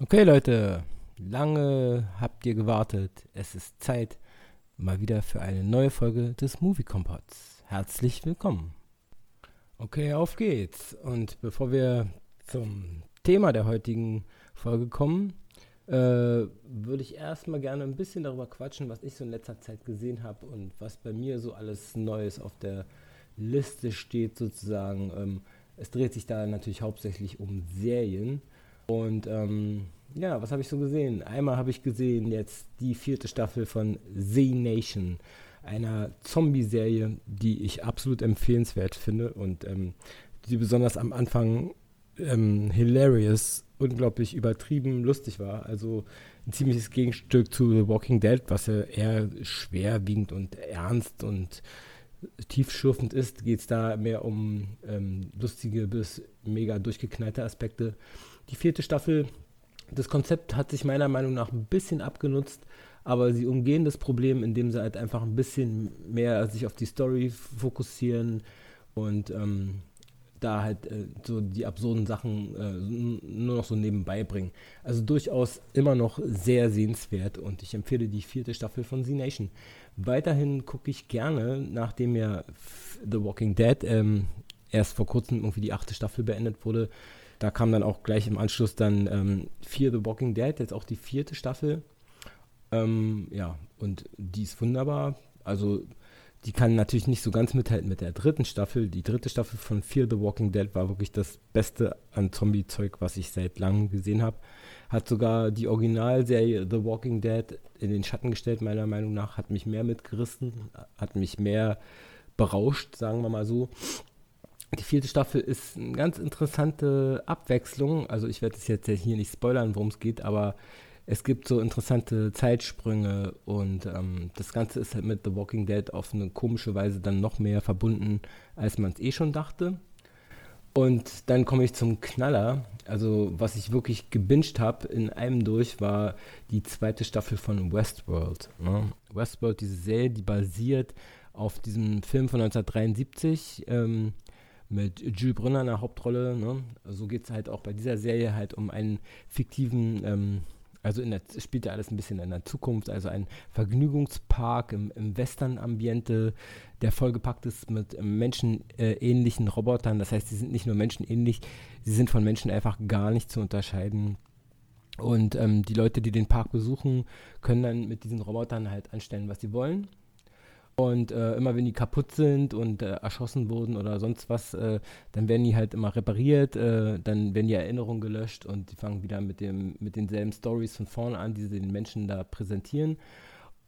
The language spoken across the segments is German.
Okay, Leute, lange habt ihr gewartet. Es ist Zeit mal wieder für eine neue Folge des Movie Kompots. Herzlich willkommen. Okay, auf geht's. Und bevor wir zum Thema der heutigen Folge kommen, äh, würde ich erstmal gerne ein bisschen darüber quatschen, was ich so in letzter Zeit gesehen habe und was bei mir so alles Neues auf der Liste steht, sozusagen. Ähm, es dreht sich da natürlich hauptsächlich um Serien. Und ähm, ja, was habe ich so gesehen? Einmal habe ich gesehen jetzt die vierte Staffel von Z Nation, einer Zombie-Serie, die ich absolut empfehlenswert finde und ähm, die besonders am Anfang ähm, hilarious, unglaublich übertrieben lustig war. Also ein ziemliches Gegenstück zu The Walking Dead, was ja eher schwerwiegend und ernst und tiefschürfend ist, geht es da mehr um ähm, lustige bis mega durchgeknallte Aspekte. Die vierte Staffel, das Konzept hat sich meiner Meinung nach ein bisschen abgenutzt, aber sie umgehen das Problem, indem sie halt einfach ein bisschen mehr sich auf die Story fokussieren und ähm, da halt äh, so die absurden Sachen äh, nur noch so nebenbei bringen. Also durchaus immer noch sehr sehenswert und ich empfehle die vierte Staffel von Z Nation. Weiterhin gucke ich gerne, nachdem ja The Walking Dead ähm, erst vor kurzem irgendwie die achte Staffel beendet wurde, da kam dann auch gleich im Anschluss dann ähm, Fear the Walking Dead, jetzt auch die vierte Staffel. Ähm, ja, und die ist wunderbar. Also die kann natürlich nicht so ganz mithalten mit der dritten Staffel. Die dritte Staffel von Fear the Walking Dead war wirklich das Beste an Zombie-Zeug, was ich seit langem gesehen habe. Hat sogar die Originalserie The Walking Dead in den Schatten gestellt, meiner Meinung nach. Hat mich mehr mitgerissen, hat mich mehr berauscht, sagen wir mal so. Die vierte Staffel ist eine ganz interessante Abwechslung. Also ich werde es jetzt hier nicht spoilern, worum es geht, aber es gibt so interessante Zeitsprünge und ähm, das Ganze ist halt mit The Walking Dead auf eine komische Weise dann noch mehr verbunden, als man es eh schon dachte. Und dann komme ich zum Knaller. Also, was ich wirklich gebinged habe in einem durch, war die zweite Staffel von Westworld. Ne? Westworld, diese Serie, die basiert auf diesem Film von 1973 ähm, mit Jules Brünner in der Hauptrolle. Ne? So geht es halt auch bei dieser Serie halt um einen fiktiven ähm, also in der, spielt ja alles ein bisschen in der Zukunft, also ein Vergnügungspark im, im Western-Ambiente, der vollgepackt ist mit menschenähnlichen Robotern. Das heißt, sie sind nicht nur menschenähnlich, sie sind von Menschen einfach gar nicht zu unterscheiden. Und ähm, die Leute, die den Park besuchen, können dann mit diesen Robotern halt anstellen, was sie wollen. Und äh, immer wenn die kaputt sind und äh, erschossen wurden oder sonst was, äh, dann werden die halt immer repariert, äh, dann werden die Erinnerungen gelöscht und die fangen wieder mit, dem, mit denselben Stories von vorne an, die sie den Menschen da präsentieren.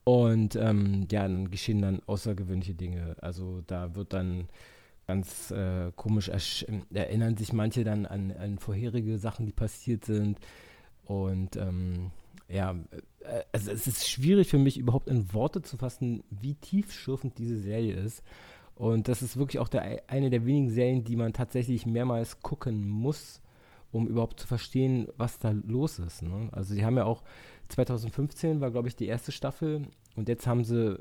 Und ähm, ja, dann geschehen dann außergewöhnliche Dinge. Also da wird dann ganz äh, komisch, erinnern sich manche dann an, an vorherige Sachen, die passiert sind. Und ähm, ja, also es ist schwierig für mich überhaupt in Worte zu fassen, wie tiefschürfend diese Serie ist. Und das ist wirklich auch der, eine der wenigen Serien, die man tatsächlich mehrmals gucken muss, um überhaupt zu verstehen, was da los ist. Ne? Also sie haben ja auch 2015 war, glaube ich, die erste Staffel und jetzt haben sie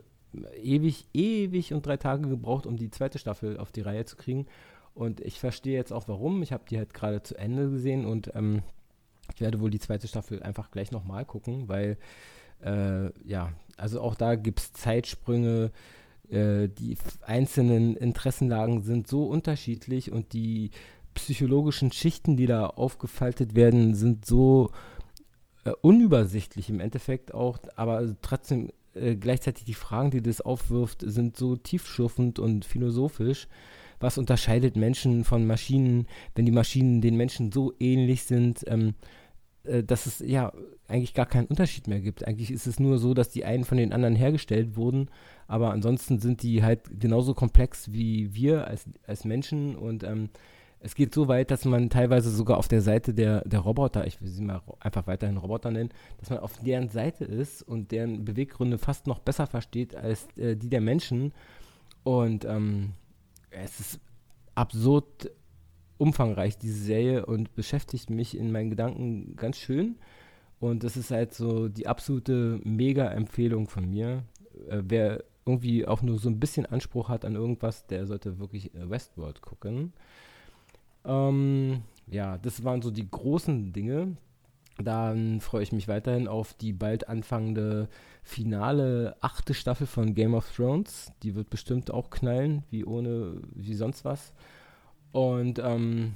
ewig, ewig und drei Tage gebraucht, um die zweite Staffel auf die Reihe zu kriegen. Und ich verstehe jetzt auch warum. Ich habe die halt gerade zu Ende gesehen und ähm, ich werde wohl die zweite Staffel einfach gleich nochmal gucken, weil äh, ja, also auch da gibt es Zeitsprünge, äh, die einzelnen Interessenlagen sind so unterschiedlich und die psychologischen Schichten, die da aufgefaltet werden, sind so äh, unübersichtlich im Endeffekt auch, aber trotzdem äh, gleichzeitig die Fragen, die das aufwirft, sind so tiefschürfend und philosophisch. Was unterscheidet Menschen von Maschinen, wenn die Maschinen den Menschen so ähnlich sind, ähm, äh, dass es ja eigentlich gar keinen Unterschied mehr gibt. Eigentlich ist es nur so, dass die einen von den anderen hergestellt wurden, aber ansonsten sind die halt genauso komplex wie wir als, als Menschen und ähm, es geht so weit, dass man teilweise sogar auf der Seite der, der Roboter, ich will sie mal einfach weiterhin Roboter nennen, dass man auf deren Seite ist und deren Beweggründe fast noch besser versteht als äh, die der Menschen. Und ähm, es ist absurd umfangreich, diese Serie, und beschäftigt mich in meinen Gedanken ganz schön. Und das ist halt so die absolute Mega-Empfehlung von mir. Äh, wer irgendwie auch nur so ein bisschen Anspruch hat an irgendwas, der sollte wirklich äh, Westworld gucken. Ähm, ja, das waren so die großen Dinge. Dann freue ich mich weiterhin auf die bald anfangende finale achte Staffel von Game of Thrones. Die wird bestimmt auch knallen, wie ohne, wie sonst was. Und ähm,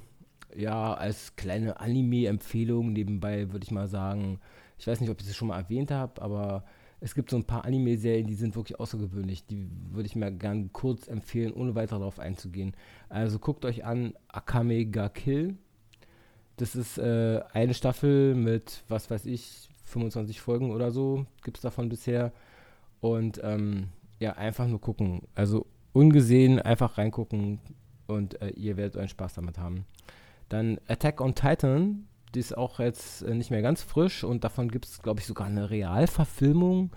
ja, als kleine Anime-Empfehlung nebenbei würde ich mal sagen, ich weiß nicht, ob ich das schon mal erwähnt habe, aber es gibt so ein paar Anime-Serien, die sind wirklich außergewöhnlich. Die würde ich mir gerne kurz empfehlen, ohne weiter darauf einzugehen. Also guckt euch an Akame ga Kill. Das ist äh, eine Staffel mit, was weiß ich, 25 Folgen oder so gibt es davon bisher. Und ähm, ja, einfach nur gucken. Also ungesehen einfach reingucken und äh, ihr werdet euren Spaß damit haben. Dann Attack on Titan die ist auch jetzt äh, nicht mehr ganz frisch und davon gibt es, glaube ich, sogar eine Realverfilmung,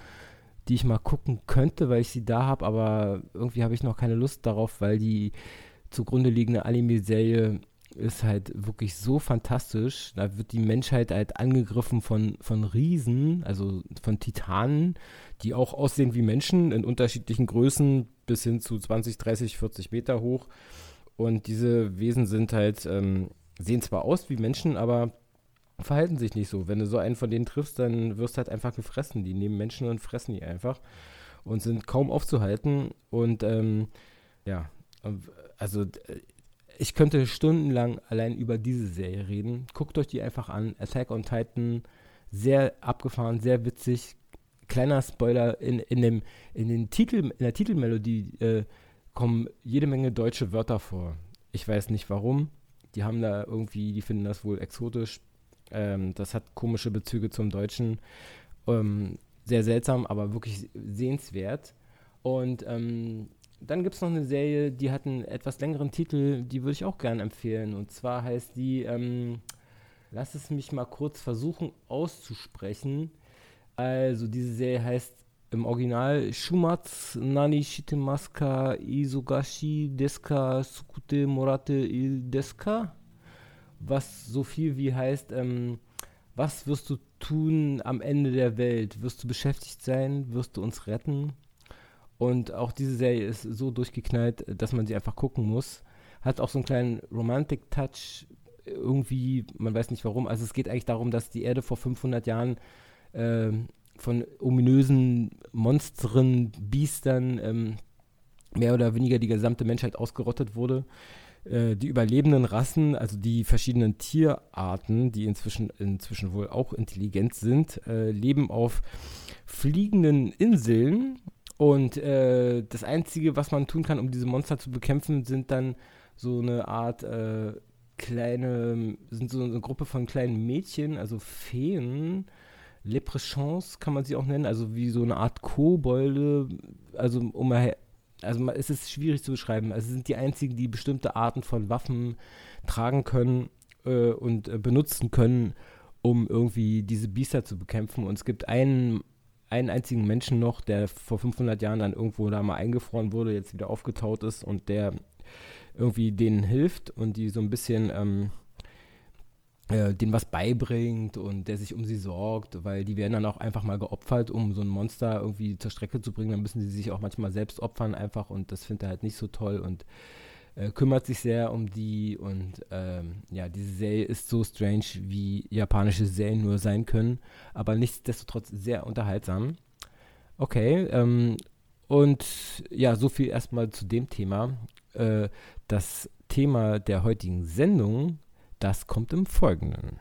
die ich mal gucken könnte, weil ich sie da habe, aber irgendwie habe ich noch keine Lust darauf, weil die zugrunde liegende Anime-Serie ist halt wirklich so fantastisch. Da wird die Menschheit halt angegriffen von, von Riesen, also von Titanen, die auch aussehen wie Menschen in unterschiedlichen Größen bis hin zu 20, 30, 40 Meter hoch. Und diese Wesen sind halt, ähm, sehen zwar aus wie Menschen, aber verhalten sich nicht so. Wenn du so einen von denen triffst, dann wirst du halt einfach gefressen. Die nehmen Menschen und fressen die einfach und sind kaum aufzuhalten. Und ähm, ja, also ich könnte stundenlang allein über diese Serie reden. Guckt euch die einfach an. Attack on Titan, sehr abgefahren, sehr witzig. Kleiner Spoiler, in, in, dem, in, den Titel, in der Titelmelodie äh, kommen jede Menge deutsche Wörter vor. Ich weiß nicht warum. Die haben da irgendwie, die finden das wohl exotisch. Ähm, das hat komische Bezüge zum Deutschen. Ähm, sehr seltsam, aber wirklich sehenswert. Und ähm, dann gibt es noch eine Serie, die hat einen etwas längeren Titel, die würde ich auch gerne empfehlen. Und zwar heißt die, ähm, lass es mich mal kurz versuchen auszusprechen. Also diese Serie heißt im Original Shumatsu Nani Shitemaska Isogashi Deska Sukute Morate Deska was so viel wie heißt, ähm, was wirst du tun am Ende der Welt? Wirst du beschäftigt sein? Wirst du uns retten? Und auch diese Serie ist so durchgeknallt, dass man sie einfach gucken muss. Hat auch so einen kleinen Romantic-Touch irgendwie, man weiß nicht warum. Also es geht eigentlich darum, dass die Erde vor 500 Jahren äh, von ominösen Monstern, Biestern ähm, mehr oder weniger die gesamte Menschheit ausgerottet wurde. Äh, die überlebenden Rassen, also die verschiedenen Tierarten, die inzwischen, inzwischen wohl auch intelligent sind, äh, leben auf fliegenden Inseln. Und äh, das Einzige, was man tun kann, um diese Monster zu bekämpfen, sind dann so eine Art äh, kleine, sind so eine Gruppe von kleinen Mädchen, also Feen, Leprechauns kann man sie auch nennen, also wie so eine Art Kobolde, also um also es ist schwierig zu beschreiben. Also, es sind die einzigen, die bestimmte Arten von Waffen tragen können äh, und äh, benutzen können, um irgendwie diese Biester zu bekämpfen. Und es gibt einen, einen einzigen Menschen noch, der vor 500 Jahren dann irgendwo da mal eingefroren wurde, jetzt wieder aufgetaut ist und der irgendwie denen hilft und die so ein bisschen ähm, äh, denen was beibringt und der sich um sie sorgt, weil die werden dann auch einfach mal geopfert, um so ein Monster irgendwie zur Strecke zu bringen. Dann müssen sie sich auch manchmal selbst opfern einfach und das findet er halt nicht so toll und äh, kümmert sich sehr um die und ähm, ja, diese Serie ist so strange, wie japanische Serien nur sein können, aber nichtsdestotrotz sehr unterhaltsam. Okay, ähm, und ja, so viel erstmal zu dem Thema. Äh, das Thema der heutigen Sendung das kommt im Folgenden.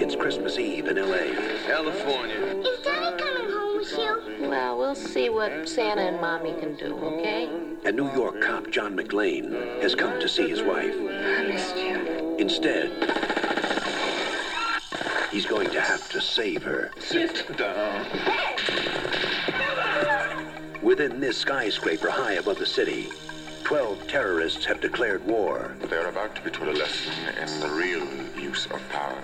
It's Christmas Eve in L.A. California. Is Daddy coming home with you? Well, we'll see what Santa and Mommy can do, okay? A New York cop John McLean has come to see his wife. I missed you. Instead, he's going to have to save her. Sit down. Within this skyscraper high above the city, 12 terrorists have declared war. They're about to be taught a lesson in the real use of power.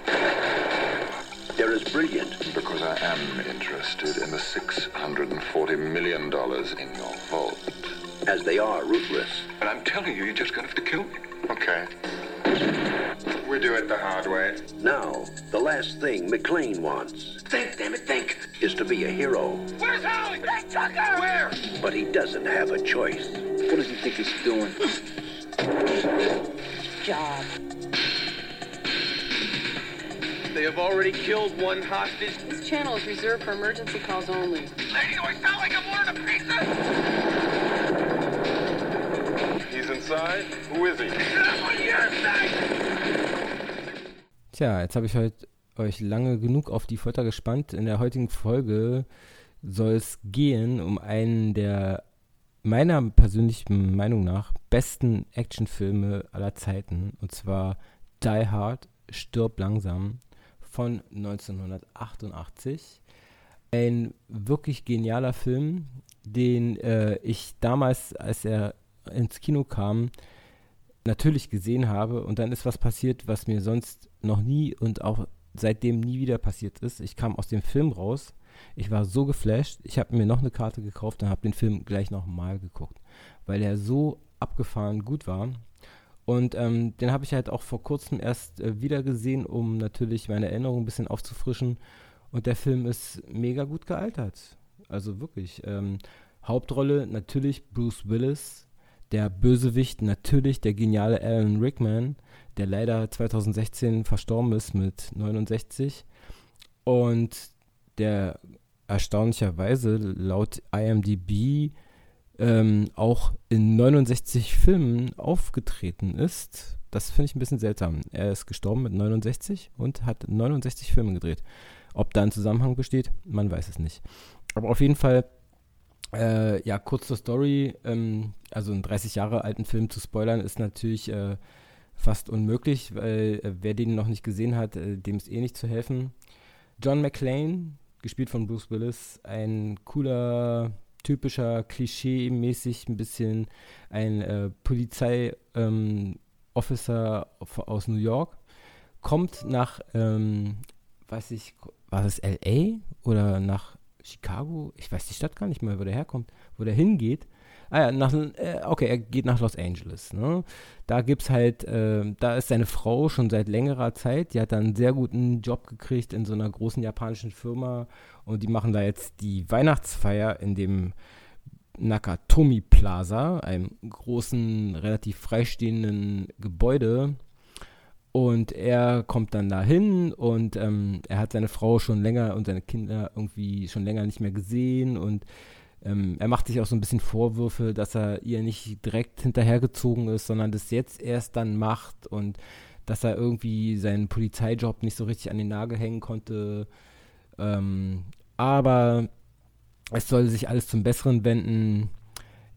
They're as brilliant Because I am interested in the $640 million in your vault. as they are ruthless. And I'm telling you, you're just gonna have to kill me. Okay. We do it the hard way. Now, the last thing McLean wants Think, damn it, think. is to be a hero, Where's Holly? Hey, Tucker! Where? but he doesn't have a choice. What does he think he's doing? Job. They have already killed one hostage. This channel is reserved for emergency calls only. Lady, do I sound like I'm ordering a pizza? He's inside? Who is he? Tja, jetzt habe ich heute euch lange genug auf die Folter gespannt. In der heutigen Folge soll es gehen um einen der meiner persönlichen Meinung nach besten Actionfilme aller Zeiten. Und zwar Die Hard, Stirb langsam von 1988. Ein wirklich genialer Film, den äh, ich damals, als er ins Kino kam, natürlich gesehen habe. Und dann ist was passiert, was mir sonst noch nie und auch seitdem nie wieder passiert ist. Ich kam aus dem Film raus. Ich war so geflasht. Ich habe mir noch eine Karte gekauft und habe den Film gleich nochmal geguckt, weil er so abgefahren gut war. Und ähm, den habe ich halt auch vor kurzem erst äh, wieder gesehen, um natürlich meine Erinnerung ein bisschen aufzufrischen. Und der Film ist mega gut gealtert. Also wirklich. Ähm, Hauptrolle natürlich Bruce Willis. Der Bösewicht natürlich der geniale Alan Rickman, der leider 2016 verstorben ist mit 69. Und der erstaunlicherweise laut IMDb ähm, auch in 69 Filmen aufgetreten ist. Das finde ich ein bisschen seltsam. Er ist gestorben mit 69 und hat 69 Filme gedreht. Ob da ein Zusammenhang besteht, man weiß es nicht. Aber auf jeden Fall, äh, ja, kurz zur Story. Ähm, also einen 30 Jahre alten Film zu spoilern ist natürlich äh, fast unmöglich, weil äh, wer den noch nicht gesehen hat, äh, dem ist eh nicht zu helfen. John McClane, gespielt von Bruce Willis, ein cooler, typischer, klischee-mäßig ein bisschen ein äh, Polizei-Officer aus New York, kommt nach, ähm, weiß ich, war das L.A. oder nach Chicago? Ich weiß die Stadt gar nicht mehr, wo der herkommt, wo der hingeht. Ah ja, nach, äh, okay, er geht nach Los Angeles. Ne? Da gibt's halt, äh, da ist seine Frau schon seit längerer Zeit. Die hat da einen sehr guten Job gekriegt in so einer großen japanischen Firma und die machen da jetzt die Weihnachtsfeier in dem Nakatomi Plaza, einem großen, relativ freistehenden Gebäude. Und er kommt dann dahin und ähm, er hat seine Frau schon länger und seine Kinder irgendwie schon länger nicht mehr gesehen und ähm, er macht sich auch so ein bisschen Vorwürfe, dass er ihr nicht direkt hinterhergezogen ist, sondern das jetzt erst dann macht und dass er irgendwie seinen Polizeijob nicht so richtig an den Nagel hängen konnte. Ähm, aber es soll sich alles zum Besseren wenden.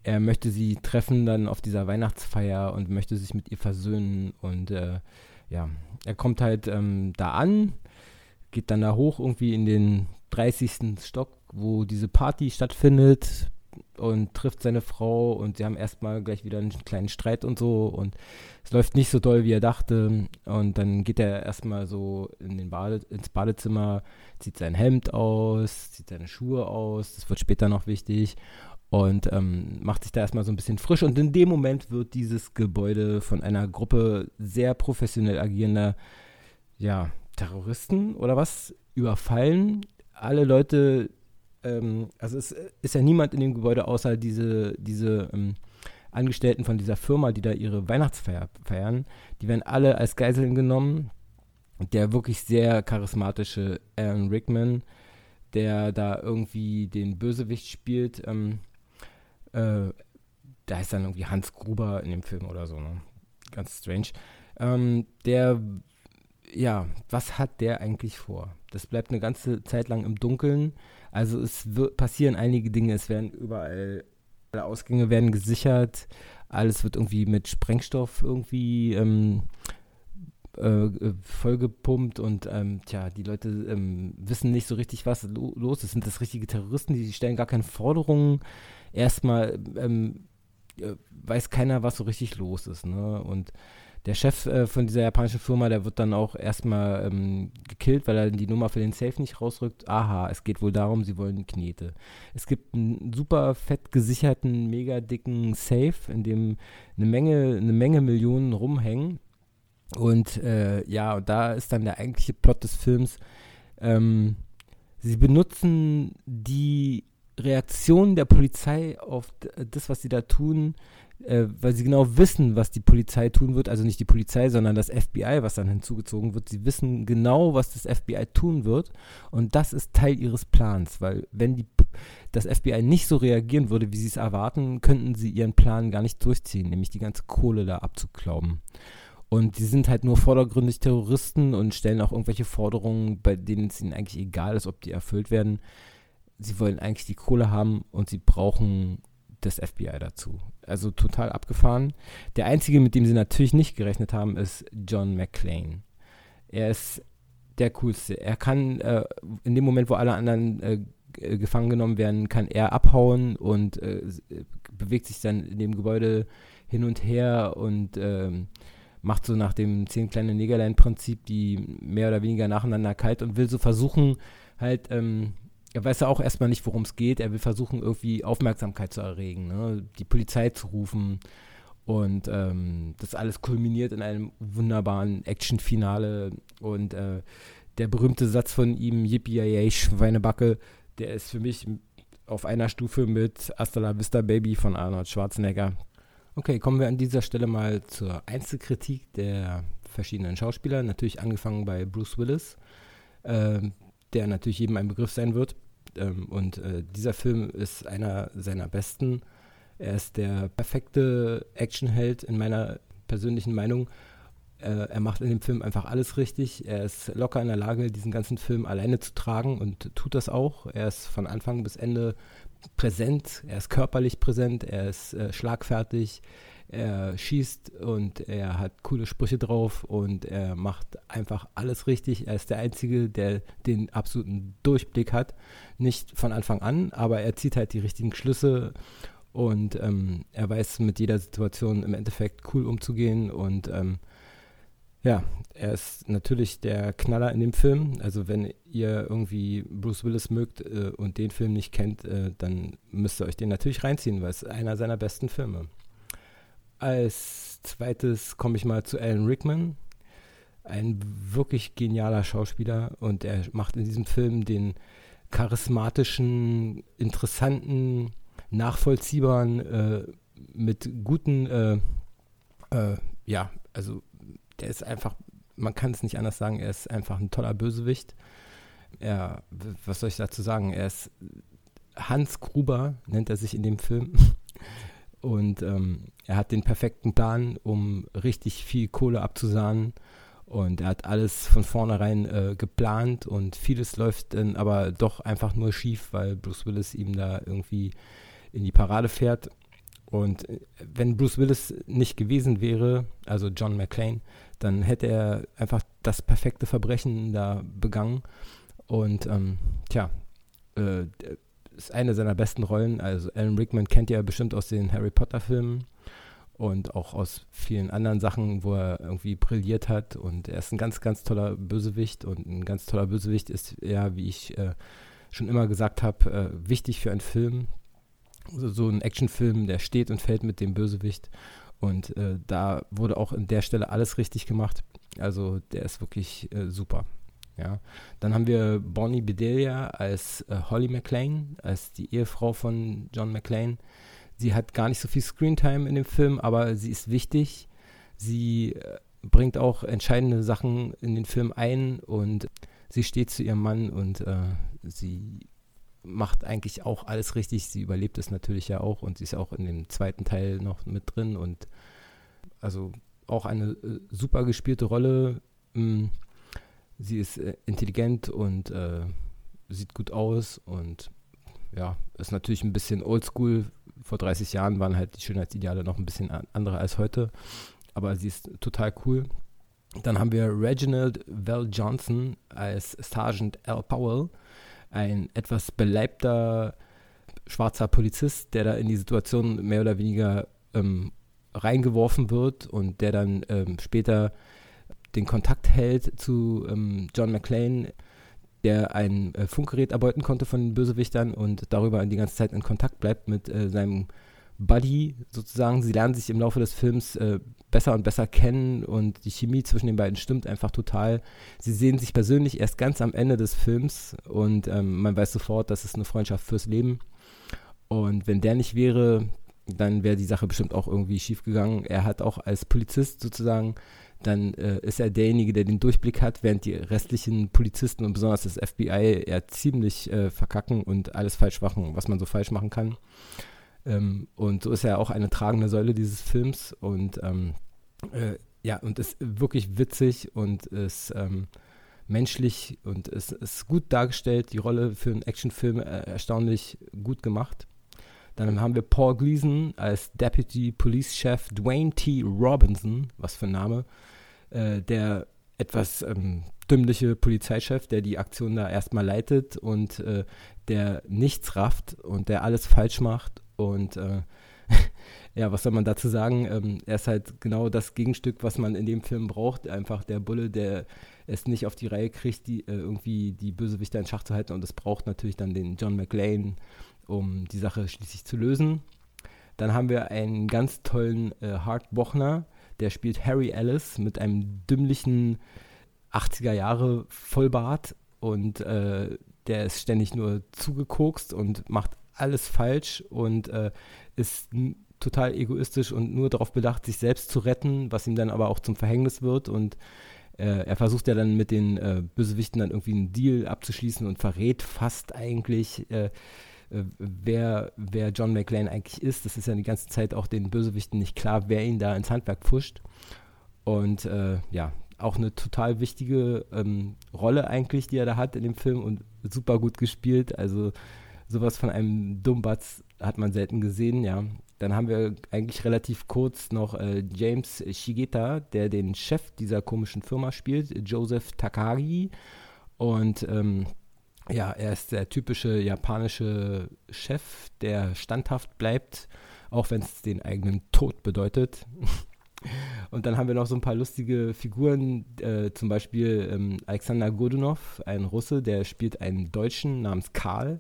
Er möchte sie treffen dann auf dieser Weihnachtsfeier und möchte sich mit ihr versöhnen. Und äh, ja, er kommt halt ähm, da an, geht dann da hoch irgendwie in den 30. Stock, wo diese Party stattfindet und trifft seine Frau und sie haben erstmal gleich wieder einen kleinen Streit und so und es läuft nicht so doll, wie er dachte und dann geht er erstmal so in den Bade, ins Badezimmer, zieht sein Hemd aus, zieht seine Schuhe aus, das wird später noch wichtig und ähm, macht sich da erstmal so ein bisschen frisch und in dem Moment wird dieses Gebäude von einer Gruppe sehr professionell agierender ja, Terroristen oder was überfallen. Alle Leute ähm, also es ist ja niemand in dem Gebäude außer diese, diese ähm, Angestellten von dieser Firma, die da ihre Weihnachtsfeier feiern. Die werden alle als Geiseln genommen. Der wirklich sehr charismatische Alan Rickman, der da irgendwie den Bösewicht spielt, ähm, äh, da ist dann irgendwie Hans Gruber in dem Film oder so, ne? Ganz strange. Ähm, der ja, was hat der eigentlich vor? Das bleibt eine ganze Zeit lang im Dunkeln. Also es passieren einige Dinge, es werden überall, alle Ausgänge werden gesichert, alles wird irgendwie mit Sprengstoff irgendwie ähm, äh, äh vollgepumpt und ähm, tja, die Leute ähm, wissen nicht so richtig, was lo los ist. Sind das richtige Terroristen? Die stellen gar keine Forderungen. Erstmal ähm, äh, weiß keiner, was so richtig los ist. Ne? Und der Chef äh, von dieser japanischen Firma, der wird dann auch erstmal ähm, gekillt, weil er die Nummer für den Safe nicht rausrückt. Aha, es geht wohl darum, sie wollen Knete. Es gibt einen super fett gesicherten, mega dicken Safe, in dem eine Menge, eine Menge Millionen rumhängen. Und äh, ja, und da ist dann der eigentliche Plot des Films. Ähm, sie benutzen die Reaktion der Polizei auf das, was sie da tun, äh, weil sie genau wissen, was die Polizei tun wird, also nicht die Polizei, sondern das FBI, was dann hinzugezogen wird. Sie wissen genau, was das FBI tun wird und das ist Teil ihres Plans, weil wenn die, das FBI nicht so reagieren würde, wie sie es erwarten, könnten sie ihren Plan gar nicht durchziehen, nämlich die ganze Kohle da abzuklauben. Und die sind halt nur vordergründig Terroristen und stellen auch irgendwelche Forderungen, bei denen es ihnen eigentlich egal ist, ob die erfüllt werden. Sie wollen eigentlich die Kohle haben und sie brauchen das FBI dazu. Also total abgefahren. Der einzige, mit dem sie natürlich nicht gerechnet haben, ist John McClane. Er ist der coolste. Er kann äh, in dem Moment, wo alle anderen äh, gefangen genommen werden, kann er abhauen und äh, bewegt sich dann in dem Gebäude hin und her und ähm, macht so nach dem zehn kleine Negerlein-Prinzip die mehr oder weniger nacheinander kalt und will so versuchen, halt ähm, er weiß ja auch erstmal nicht, worum es geht. Er will versuchen, irgendwie Aufmerksamkeit zu erregen, ne? die Polizei zu rufen. Und ähm, das alles kulminiert in einem wunderbaren Action-Finale. Und äh, der berühmte Satz von ihm, Yippie Schweinebacke, der ist für mich auf einer Stufe mit Hasta la Vista Baby von Arnold Schwarzenegger. Okay, kommen wir an dieser Stelle mal zur Einzelkritik der verschiedenen Schauspieler. Natürlich angefangen bei Bruce Willis. Ähm, der natürlich jedem ein Begriff sein wird. Ähm, und äh, dieser Film ist einer seiner besten. Er ist der perfekte Actionheld in meiner persönlichen Meinung. Äh, er macht in dem Film einfach alles richtig. Er ist locker in der Lage, diesen ganzen Film alleine zu tragen und tut das auch. Er ist von Anfang bis Ende präsent, er ist körperlich präsent, er ist äh, schlagfertig, er schießt und er hat coole Sprüche drauf und er macht einfach alles richtig. Er ist der Einzige, der den absoluten Durchblick hat. Nicht von Anfang an, aber er zieht halt die richtigen Schlüsse und ähm, er weiß mit jeder Situation im Endeffekt cool umzugehen und ähm, ja, er ist natürlich der Knaller in dem Film. Also wenn ihr irgendwie Bruce Willis mögt äh, und den Film nicht kennt, äh, dann müsst ihr euch den natürlich reinziehen, weil es einer seiner besten Filme. Als zweites komme ich mal zu Alan Rickman. Ein wirklich genialer Schauspieler und er macht in diesem Film den charismatischen, interessanten, nachvollziehbaren, äh, mit guten, äh, äh, ja, also der ist einfach, man kann es nicht anders sagen, er ist einfach ein toller Bösewicht. Er, was soll ich dazu sagen? Er ist Hans Gruber, nennt er sich in dem Film. Und ähm, er hat den perfekten Plan, um richtig viel Kohle abzusahnen. Und er hat alles von vornherein äh, geplant und vieles läuft dann aber doch einfach nur schief, weil Bruce Willis ihm da irgendwie in die Parade fährt. Und äh, wenn Bruce Willis nicht gewesen wäre, also John McClane, dann hätte er einfach das perfekte Verbrechen da begangen. Und ähm, tja, äh, ist eine seiner besten Rollen. Also Alan Rickman kennt ihr ja bestimmt aus den Harry Potter-Filmen und auch aus vielen anderen Sachen, wo er irgendwie brilliert hat. Und er ist ein ganz, ganz toller Bösewicht. Und ein ganz toller Bösewicht ist ja, wie ich äh, schon immer gesagt habe, äh, wichtig für einen Film. Also so ein Actionfilm, der steht und fällt mit dem Bösewicht. Und äh, da wurde auch in der Stelle alles richtig gemacht. Also der ist wirklich äh, super. Ja. Dann haben wir Bonnie Bedelia als äh, Holly McLean, als die Ehefrau von John McLean. Sie hat gar nicht so viel Screentime in dem Film, aber sie ist wichtig. Sie äh, bringt auch entscheidende Sachen in den Film ein und sie steht zu ihrem Mann und äh, sie macht eigentlich auch alles richtig. Sie überlebt es natürlich ja auch und sie ist auch in dem zweiten Teil noch mit drin und also auch eine äh, super gespielte Rolle. Mh, hm, sie ist äh, intelligent und äh, sieht gut aus und ja, ist natürlich ein bisschen oldschool. Vor 30 Jahren waren halt die Schönheitsideale noch ein bisschen andere als heute, aber sie ist total cool. Dann haben wir Reginald Val Johnson als Sergeant Al Powell, ein etwas beleibter schwarzer Polizist, der da in die Situation mehr oder weniger ähm, reingeworfen wird und der dann ähm, später den Kontakt hält zu ähm, John McClane, der ein äh, Funkgerät erbeuten konnte von den Bösewichtern und darüber die ganze Zeit in Kontakt bleibt mit äh, seinem Buddy sozusagen. Sie lernen sich im Laufe des Films äh, besser und besser kennen und die Chemie zwischen den beiden stimmt einfach total. Sie sehen sich persönlich erst ganz am Ende des Films und ähm, man weiß sofort, das ist eine Freundschaft fürs Leben. Und wenn der nicht wäre, dann wäre die Sache bestimmt auch irgendwie schief gegangen. Er hat auch als Polizist sozusagen, dann äh, ist er derjenige, der den Durchblick hat, während die restlichen Polizisten und besonders das FBI ja ziemlich äh, verkacken und alles falsch machen, was man so falsch machen kann. Ähm, und so ist er auch eine tragende Säule dieses Films und ähm, äh, ja, und ist wirklich witzig und ist ähm, menschlich und es ist gut dargestellt. Die Rolle für einen Actionfilm äh, erstaunlich gut gemacht. Dann haben wir Paul Gleason als Deputy Police Chef Dwayne T. Robinson, was für ein Name, äh, der etwas ähm, dümmliche Polizeichef, der die Aktion da erstmal leitet und äh, der nichts rafft und der alles falsch macht und äh, ja, was soll man dazu sagen? Ähm, er ist halt genau das Gegenstück, was man in dem Film braucht. Einfach der Bulle, der es nicht auf die Reihe kriegt, die, äh, irgendwie die Bösewichter in Schach zu halten. Und es braucht natürlich dann den John McLean, um die Sache schließlich zu lösen. Dann haben wir einen ganz tollen äh, Hart Bochner, der spielt Harry Ellis mit einem dümmlichen 80er Jahre Vollbart und äh, der ist ständig nur zugekokst und macht alles falsch und äh, ist total egoistisch und nur darauf bedacht, sich selbst zu retten, was ihm dann aber auch zum Verhängnis wird und äh, er versucht ja dann mit den äh, Bösewichten dann irgendwie einen Deal abzuschließen und verrät fast eigentlich, äh, wer, wer John McClane eigentlich ist. Das ist ja die ganze Zeit auch den Bösewichten nicht klar, wer ihn da ins Handwerk pfuscht. Und äh, ja, auch eine total wichtige ähm, Rolle eigentlich, die er da hat in dem Film und super gut gespielt. Also sowas von einem Dummbatz hat man selten gesehen, ja. Dann haben wir eigentlich relativ kurz noch äh, James Shigeta, der den Chef dieser komischen Firma spielt, Joseph Takagi. Und ähm, ja, er ist der typische japanische Chef, der standhaft bleibt, auch wenn es den eigenen Tod bedeutet. Und dann haben wir noch so ein paar lustige Figuren, äh, zum Beispiel ähm, Alexander Godunov, ein Russe, der spielt einen Deutschen namens Karl.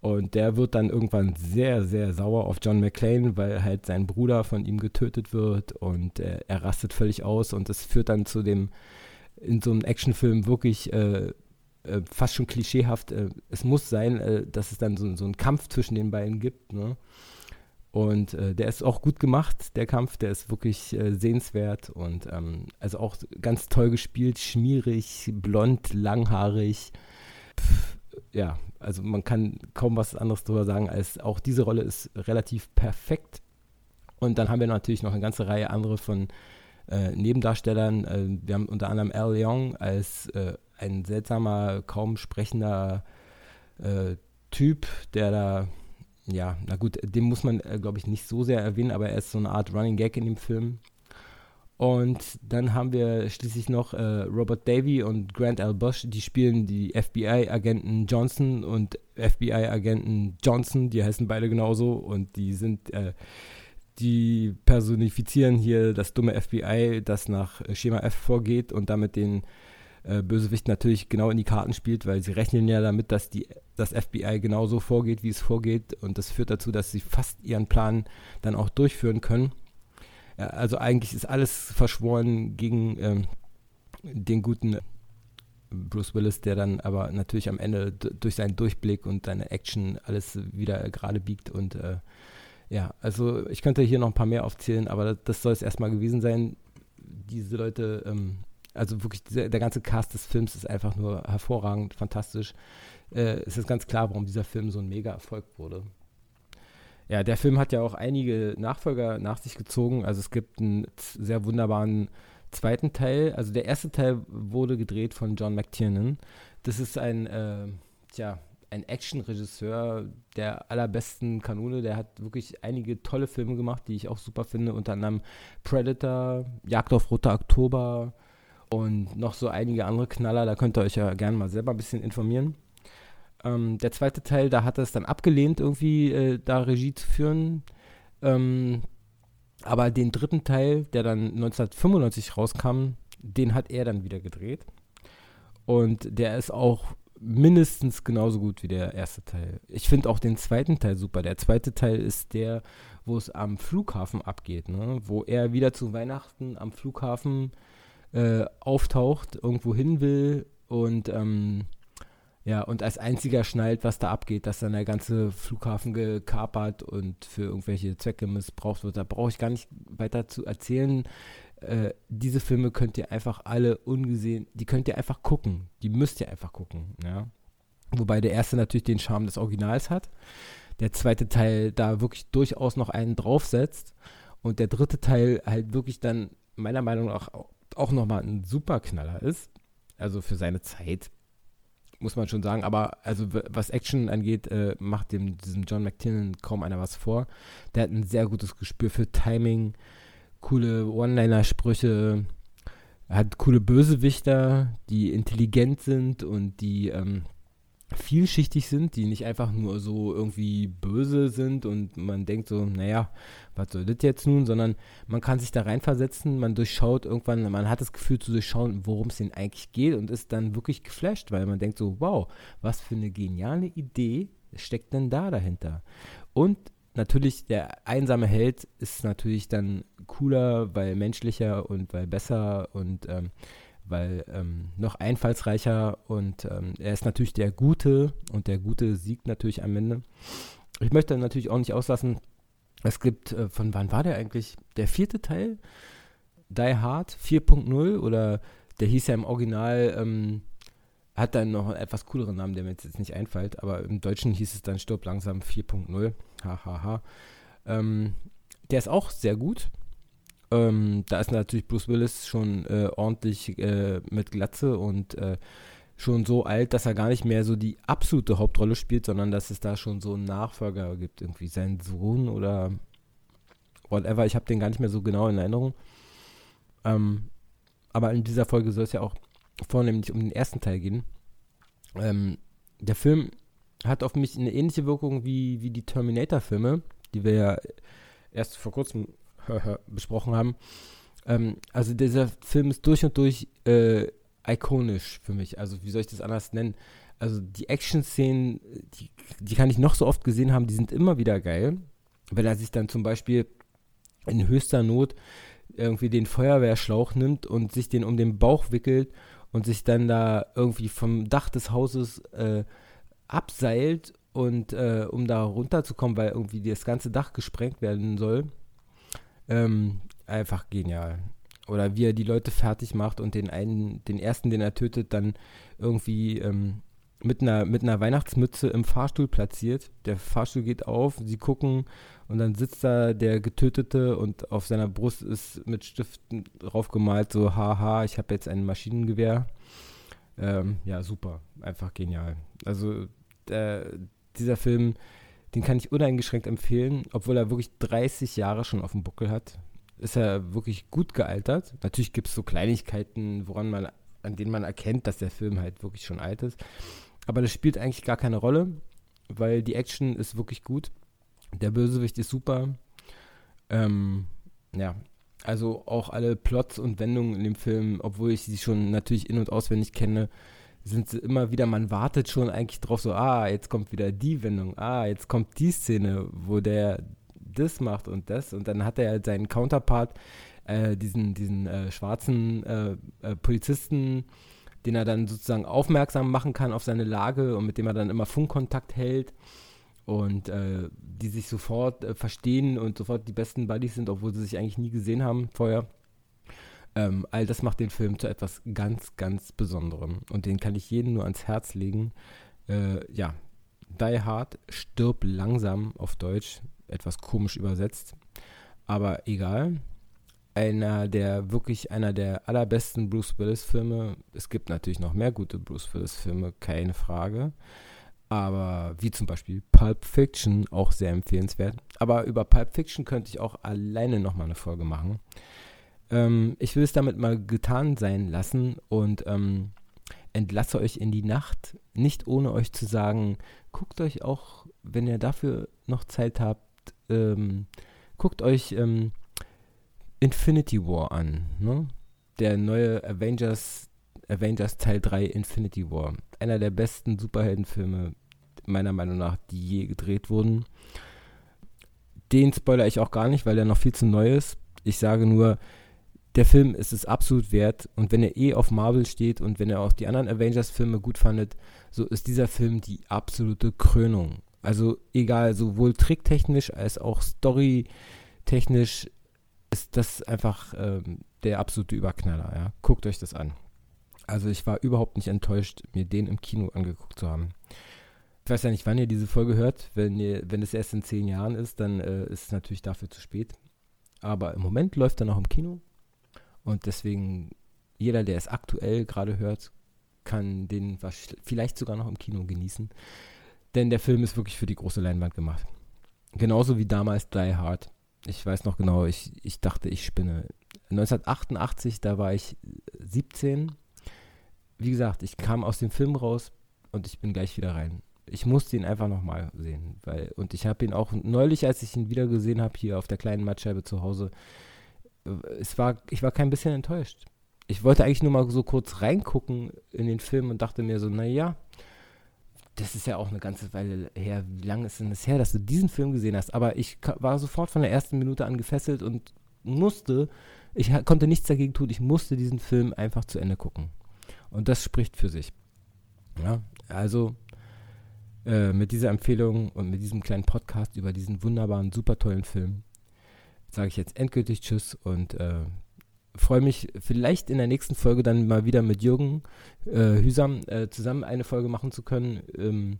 Und der wird dann irgendwann sehr, sehr sauer auf John McClane, weil halt sein Bruder von ihm getötet wird und äh, er rastet völlig aus und es führt dann zu dem, in so einem Actionfilm wirklich äh, äh, fast schon klischeehaft, äh, es muss sein, äh, dass es dann so, so einen Kampf zwischen den beiden gibt. Ne? Und äh, der ist auch gut gemacht, der Kampf, der ist wirklich sehenswert und ähm, also auch ganz toll gespielt, schmierig, blond, langhaarig. Pff, ja, also man kann kaum was anderes darüber sagen, als auch diese Rolle ist relativ perfekt. Und dann haben wir natürlich noch eine ganze Reihe andere von äh, Nebendarstellern. Äh, wir haben unter anderem Al Young als äh, ein seltsamer, kaum sprechender äh, Typ, der da, ja, na gut, den muss man, äh, glaube ich, nicht so sehr erwähnen, aber er ist so eine Art Running Gag in dem Film. Und dann haben wir schließlich noch äh, Robert Davy und Grant L. Bush, die spielen die FBI-Agenten Johnson und FBI-Agenten Johnson, die heißen beide genauso und die sind, äh, die personifizieren hier das dumme FBI, das nach Schema F vorgeht und damit den äh, Bösewicht natürlich genau in die Karten spielt, weil sie rechnen ja damit, dass die, das FBI genauso vorgeht, wie es vorgeht. Und das führt dazu, dass sie fast ihren Plan dann auch durchführen können. Also eigentlich ist alles verschworen gegen ähm, den guten Bruce Willis, der dann aber natürlich am Ende durch seinen Durchblick und seine Action alles wieder gerade biegt. Und äh, ja, also ich könnte hier noch ein paar mehr aufzählen, aber das soll es erstmal gewesen sein. Diese Leute, ähm, also wirklich dieser, der ganze Cast des Films ist einfach nur hervorragend, fantastisch. Äh, es ist ganz klar, warum dieser Film so ein Mega-Erfolg wurde. Ja, der Film hat ja auch einige Nachfolger nach sich gezogen. Also es gibt einen sehr wunderbaren zweiten Teil, also der erste Teil wurde gedreht von John McTiernan. Das ist ein, äh, tja, ein Action-Regisseur der allerbesten Kanone. Der hat wirklich einige tolle Filme gemacht, die ich auch super finde. Unter anderem Predator, Jagd auf Roter Oktober und noch so einige andere Knaller. Da könnt ihr euch ja gerne mal selber ein bisschen informieren. Ähm, der zweite Teil, da hat er es dann abgelehnt, irgendwie äh, da Regie zu führen. Ähm, aber den dritten Teil, der dann 1995 rauskam, den hat er dann wieder gedreht. Und der ist auch mindestens genauso gut wie der erste Teil. Ich finde auch den zweiten Teil super. Der zweite Teil ist der, wo es am Flughafen abgeht, ne? wo er wieder zu Weihnachten am Flughafen äh, auftaucht, irgendwo hin will und ähm, ja, und als einziger schnallt, was da abgeht, dass dann der ganze Flughafen gekapert und für irgendwelche Zwecke missbraucht wird. Da brauche ich gar nicht weiter zu erzählen. Äh, diese Filme könnt ihr einfach alle ungesehen, die könnt ihr einfach gucken. Die müsst ihr einfach gucken, ja. Wobei der erste natürlich den Charme des Originals hat. Der zweite Teil da wirklich durchaus noch einen draufsetzt. Und der dritte Teil halt wirklich dann meiner Meinung nach auch nochmal ein Superknaller ist. Also für seine Zeit muss man schon sagen. Aber also was Action angeht, äh, macht dem diesem John McTiernan kaum einer was vor. Der hat ein sehr gutes Gespür für Timing, coole One-Liner-Sprüche, hat coole Bösewichter, die intelligent sind und die ähm, vielschichtig sind, die nicht einfach nur so irgendwie böse sind und man denkt so, naja, was soll das jetzt nun, sondern man kann sich da reinversetzen, man durchschaut irgendwann, man hat das Gefühl zu durchschauen, worum es denn eigentlich geht und ist dann wirklich geflasht, weil man denkt so, wow, was für eine geniale Idee steckt denn da dahinter? Und natürlich, der einsame Held ist natürlich dann cooler, weil menschlicher und weil besser und ähm, weil ähm, noch einfallsreicher und ähm, er ist natürlich der Gute und der Gute siegt natürlich am Ende. Ich möchte natürlich auch nicht auslassen, es gibt, äh, von wann war der eigentlich? Der vierte Teil, Die Hard 4.0 oder der hieß ja im Original, ähm, hat dann noch einen etwas cooleren Namen, der mir jetzt nicht einfällt, aber im Deutschen hieß es dann Stirb langsam 4.0. Hahaha. Ähm, der ist auch sehr gut. Ähm, da ist natürlich Bruce Willis schon äh, ordentlich äh, mit Glatze und äh, schon so alt, dass er gar nicht mehr so die absolute Hauptrolle spielt, sondern dass es da schon so einen Nachfolger gibt, irgendwie sein Sohn oder whatever. Ich habe den gar nicht mehr so genau in Erinnerung. Ähm, aber in dieser Folge soll es ja auch vornehmlich um den ersten Teil gehen. Ähm, der Film hat auf mich eine ähnliche Wirkung wie, wie die Terminator-Filme, die wir ja erst vor kurzem besprochen haben. Ähm, also dieser Film ist durch und durch äh, ikonisch für mich. Also wie soll ich das anders nennen? Also die Action-Szenen, die, die kann ich noch so oft gesehen haben, die sind immer wieder geil. Wenn er sich dann zum Beispiel in höchster Not irgendwie den Feuerwehrschlauch nimmt und sich den um den Bauch wickelt und sich dann da irgendwie vom Dach des Hauses äh, abseilt und äh, um da runterzukommen, weil irgendwie das ganze Dach gesprengt werden soll ähm, einfach genial. Oder wie er die Leute fertig macht und den einen, den ersten, den er tötet, dann irgendwie ähm, mit einer, mit einer Weihnachtsmütze im Fahrstuhl platziert. Der Fahrstuhl geht auf, sie gucken und dann sitzt da der Getötete und auf seiner Brust ist mit Stiften drauf gemalt, so haha, ich habe jetzt ein Maschinengewehr. Ähm, ja, super, einfach genial. Also der, dieser Film den kann ich uneingeschränkt empfehlen, obwohl er wirklich 30 Jahre schon auf dem Buckel hat. Ist er wirklich gut gealtert. Natürlich gibt es so Kleinigkeiten, woran man, an denen man erkennt, dass der Film halt wirklich schon alt ist. Aber das spielt eigentlich gar keine Rolle, weil die Action ist wirklich gut. Der Bösewicht ist super. Ähm, ja, also auch alle Plots und Wendungen in dem Film, obwohl ich sie schon natürlich in- und auswendig kenne, sind sie immer wieder, man wartet schon eigentlich drauf, so, ah, jetzt kommt wieder die Wendung, ah, jetzt kommt die Szene, wo der das macht und das und dann hat er halt seinen Counterpart, äh, diesen, diesen äh, schwarzen äh, äh, Polizisten, den er dann sozusagen aufmerksam machen kann auf seine Lage und mit dem er dann immer Funkkontakt hält und äh, die sich sofort äh, verstehen und sofort die besten Buddies sind, obwohl sie sich eigentlich nie gesehen haben vorher. Ähm, all das macht den Film zu etwas ganz, ganz Besonderem. Und den kann ich jedem nur ans Herz legen. Äh, ja, Die Hard, stirb langsam auf Deutsch, etwas komisch übersetzt. Aber egal. einer der wirklich einer der allerbesten Bruce Willis Filme. Es gibt natürlich noch mehr gute Bruce Willis Filme, keine Frage. Aber wie zum Beispiel Pulp Fiction, auch sehr empfehlenswert. Aber über Pulp Fiction könnte ich auch alleine nochmal eine Folge machen. Ähm, ich will es damit mal getan sein lassen und ähm, entlasse euch in die Nacht, nicht ohne euch zu sagen, guckt euch auch, wenn ihr dafür noch Zeit habt, ähm, guckt euch ähm, Infinity War an, ne? Der neue Avengers, Avengers Teil 3 Infinity War. Einer der besten Superheldenfilme, meiner Meinung nach, die je gedreht wurden. Den spoilere ich auch gar nicht, weil der noch viel zu neu ist. Ich sage nur, der Film ist es absolut wert. Und wenn er eh auf Marvel steht und wenn er auch die anderen Avengers-Filme gut fandet, so ist dieser Film die absolute Krönung. Also egal, sowohl tricktechnisch als auch storytechnisch ist das einfach ähm, der absolute Überknaller. Ja? Guckt euch das an. Also ich war überhaupt nicht enttäuscht, mir den im Kino angeguckt zu haben. Ich weiß ja nicht, wann ihr diese Folge hört. Wenn, ihr, wenn es erst in zehn Jahren ist, dann äh, ist es natürlich dafür zu spät. Aber im Moment läuft er noch im Kino. Und deswegen, jeder, der es aktuell gerade hört, kann den vielleicht sogar noch im Kino genießen. Denn der Film ist wirklich für die große Leinwand gemacht. Genauso wie damals Die Hard. Ich weiß noch genau, ich, ich dachte, ich spinne. 1988, da war ich 17. Wie gesagt, ich kam aus dem Film raus und ich bin gleich wieder rein. Ich musste ihn einfach nochmal sehen. Weil, und ich habe ihn auch neulich, als ich ihn wieder gesehen habe, hier auf der kleinen Mattscheibe zu Hause, es war, ich war kein bisschen enttäuscht. Ich wollte eigentlich nur mal so kurz reingucken in den Film und dachte mir so, naja, das ist ja auch eine ganze Weile her. Wie lange ist denn das her, dass du diesen Film gesehen hast? Aber ich war sofort von der ersten Minute an gefesselt und musste, ich konnte nichts dagegen tun, ich musste diesen Film einfach zu Ende gucken. Und das spricht für sich. Ja, also äh, mit dieser Empfehlung und mit diesem kleinen Podcast über diesen wunderbaren, super tollen Film sage ich jetzt endgültig Tschüss und äh, freue mich vielleicht in der nächsten Folge dann mal wieder mit Jürgen äh, Hüsam äh, zusammen eine Folge machen zu können. Ähm,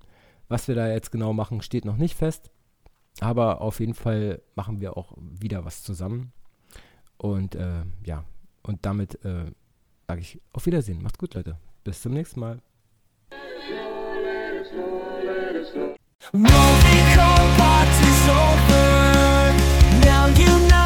was wir da jetzt genau machen, steht noch nicht fest. Aber auf jeden Fall machen wir auch wieder was zusammen. Und äh, ja, und damit äh, sage ich auf Wiedersehen. Macht's gut, Leute. Bis zum nächsten Mal. Movie. Now you for